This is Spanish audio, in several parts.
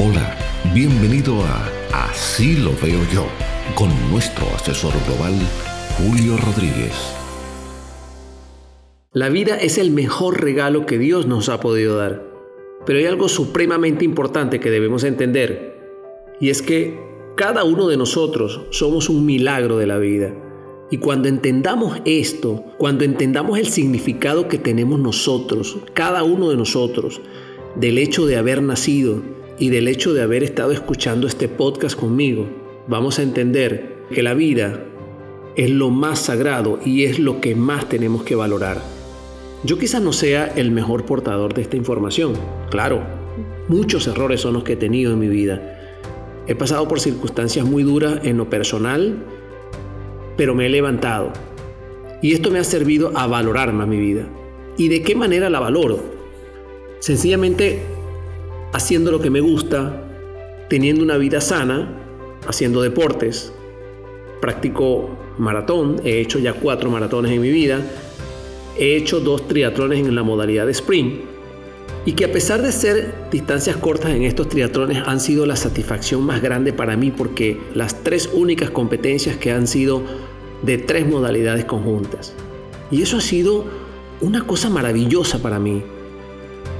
Hola, bienvenido a Así lo veo yo, con nuestro asesor global, Julio Rodríguez. La vida es el mejor regalo que Dios nos ha podido dar. Pero hay algo supremamente importante que debemos entender, y es que cada uno de nosotros somos un milagro de la vida. Y cuando entendamos esto, cuando entendamos el significado que tenemos nosotros, cada uno de nosotros, del hecho de haber nacido, y del hecho de haber estado escuchando este podcast conmigo, vamos a entender que la vida es lo más sagrado y es lo que más tenemos que valorar. Yo quizás no sea el mejor portador de esta información, claro, muchos errores son los que he tenido en mi vida. He pasado por circunstancias muy duras en lo personal, pero me he levantado. Y esto me ha servido a valorar más mi vida. ¿Y de qué manera la valoro? Sencillamente haciendo lo que me gusta, teniendo una vida sana, haciendo deportes. Practico maratón, he hecho ya cuatro maratones en mi vida, he hecho dos triatlones en la modalidad de sprint y que a pesar de ser distancias cortas en estos triatlones han sido la satisfacción más grande para mí porque las tres únicas competencias que han sido de tres modalidades conjuntas. Y eso ha sido una cosa maravillosa para mí,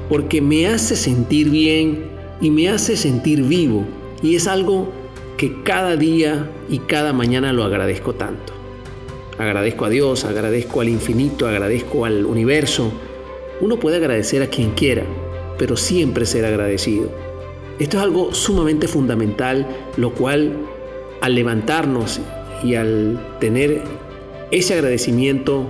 porque me hace sentir bien y me hace sentir vivo. Y es algo que cada día y cada mañana lo agradezco tanto. Agradezco a Dios, agradezco al infinito, agradezco al universo. Uno puede agradecer a quien quiera, pero siempre ser agradecido. Esto es algo sumamente fundamental, lo cual al levantarnos y al tener ese agradecimiento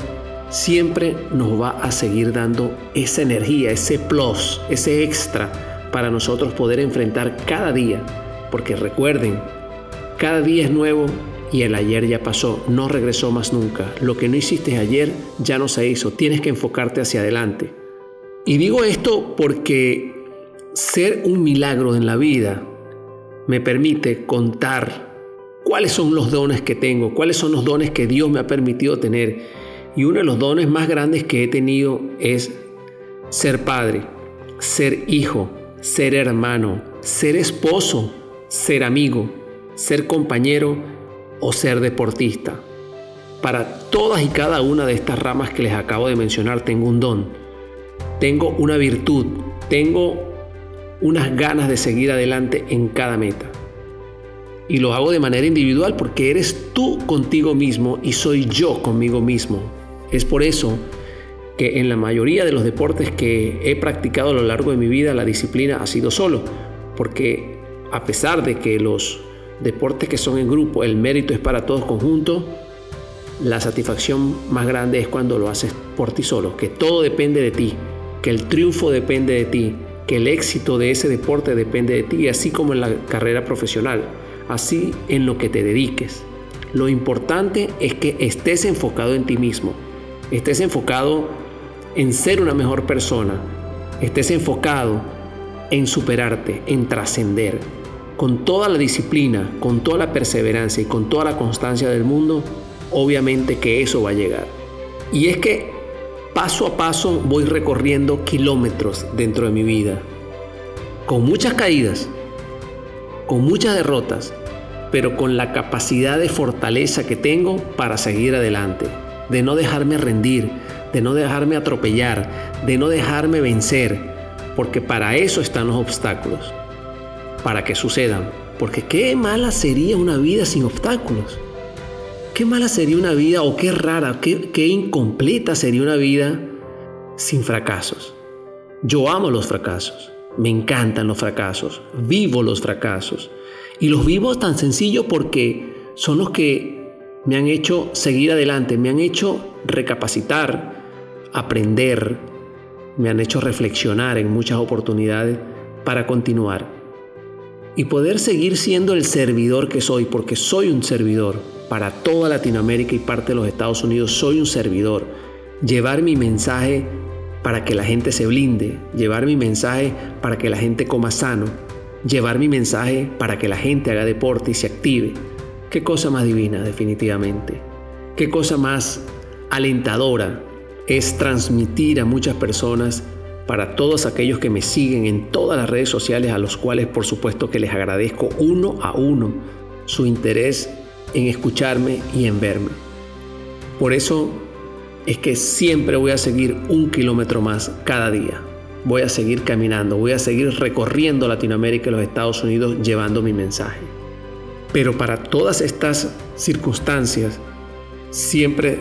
siempre nos va a seguir dando esa energía, ese plus, ese extra para nosotros poder enfrentar cada día. Porque recuerden, cada día es nuevo y el ayer ya pasó, no regresó más nunca. Lo que no hiciste ayer ya no se hizo, tienes que enfocarte hacia adelante. Y digo esto porque ser un milagro en la vida me permite contar cuáles son los dones que tengo, cuáles son los dones que Dios me ha permitido tener y uno de los dones más grandes que he tenido es ser padre, ser hijo, ser hermano, ser esposo, ser amigo, ser compañero o ser deportista. Para todas y cada una de estas ramas que les acabo de mencionar tengo un don, tengo una virtud, tengo unas ganas de seguir adelante en cada meta. Y lo hago de manera individual porque eres tú contigo mismo y soy yo conmigo mismo. Es por eso que en la mayoría de los deportes que he practicado a lo largo de mi vida la disciplina ha sido solo, porque a pesar de que los deportes que son en grupo, el mérito es para todos conjuntos, la satisfacción más grande es cuando lo haces por ti solo, que todo depende de ti, que el triunfo depende de ti, que el éxito de ese deporte depende de ti, así como en la carrera profesional, así en lo que te dediques. Lo importante es que estés enfocado en ti mismo, estés enfocado en ser una mejor persona, estés enfocado en superarte, en trascender. Con toda la disciplina, con toda la perseverancia y con toda la constancia del mundo, obviamente que eso va a llegar. Y es que paso a paso voy recorriendo kilómetros dentro de mi vida, con muchas caídas, con muchas derrotas, pero con la capacidad de fortaleza que tengo para seguir adelante de no dejarme rendir, de no dejarme atropellar, de no dejarme vencer, porque para eso están los obstáculos, para que sucedan. Porque qué mala sería una vida sin obstáculos. Qué mala sería una vida o qué rara, qué, qué incompleta sería una vida sin fracasos. Yo amo los fracasos, me encantan los fracasos, vivo los fracasos. Y los vivo tan sencillo porque son los que me han hecho seguir adelante, me han hecho recapacitar, aprender, me han hecho reflexionar en muchas oportunidades para continuar y poder seguir siendo el servidor que soy, porque soy un servidor para toda Latinoamérica y parte de los Estados Unidos, soy un servidor. Llevar mi mensaje para que la gente se blinde, llevar mi mensaje para que la gente coma sano, llevar mi mensaje para que la gente haga deporte y se active Qué cosa más divina, definitivamente. Qué cosa más alentadora es transmitir a muchas personas para todos aquellos que me siguen en todas las redes sociales, a los cuales por supuesto que les agradezco uno a uno su interés en escucharme y en verme. Por eso es que siempre voy a seguir un kilómetro más cada día. Voy a seguir caminando, voy a seguir recorriendo Latinoamérica y los Estados Unidos llevando mi mensaje. Pero para todas estas circunstancias, siempre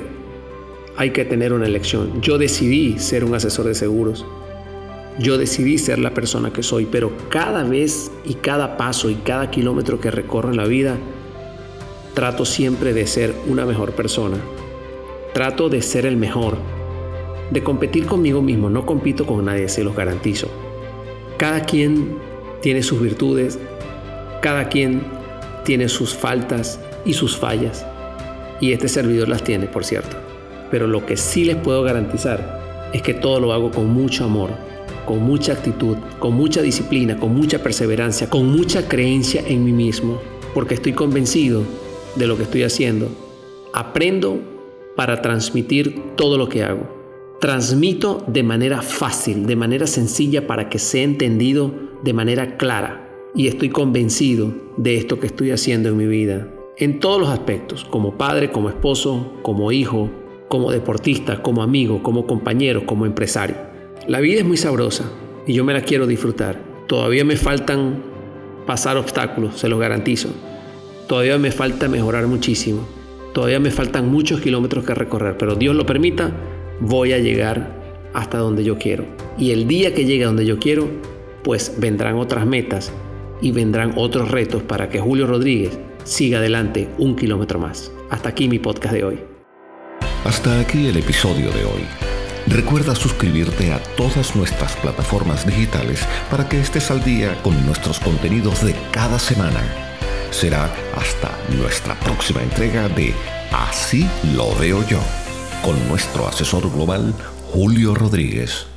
hay que tener una elección. Yo decidí ser un asesor de seguros. Yo decidí ser la persona que soy, pero cada vez y cada paso y cada kilómetro que recorro en la vida, trato siempre de ser una mejor persona. Trato de ser el mejor, de competir conmigo mismo. No compito con nadie, se los garantizo. Cada quien tiene sus virtudes, cada quien tiene sus faltas y sus fallas. Y este servidor las tiene, por cierto. Pero lo que sí les puedo garantizar es que todo lo hago con mucho amor, con mucha actitud, con mucha disciplina, con mucha perseverancia, con mucha creencia en mí mismo, porque estoy convencido de lo que estoy haciendo. Aprendo para transmitir todo lo que hago. Transmito de manera fácil, de manera sencilla para que sea entendido de manera clara. Y estoy convencido de esto que estoy haciendo en mi vida. En todos los aspectos, como padre, como esposo, como hijo, como deportista, como amigo, como compañero, como empresario. La vida es muy sabrosa y yo me la quiero disfrutar. Todavía me faltan pasar obstáculos, se los garantizo. Todavía me falta mejorar muchísimo. Todavía me faltan muchos kilómetros que recorrer, pero Dios lo permita, voy a llegar hasta donde yo quiero. Y el día que llegue a donde yo quiero, pues vendrán otras metas y vendrán otros retos para que Julio Rodríguez siga adelante un kilómetro más. Hasta aquí mi podcast de hoy. Hasta aquí el episodio de hoy. Recuerda suscribirte a todas nuestras plataformas digitales para que estés al día con nuestros contenidos de cada semana. Será hasta nuestra próxima entrega de Así lo veo yo, con nuestro asesor global Julio Rodríguez.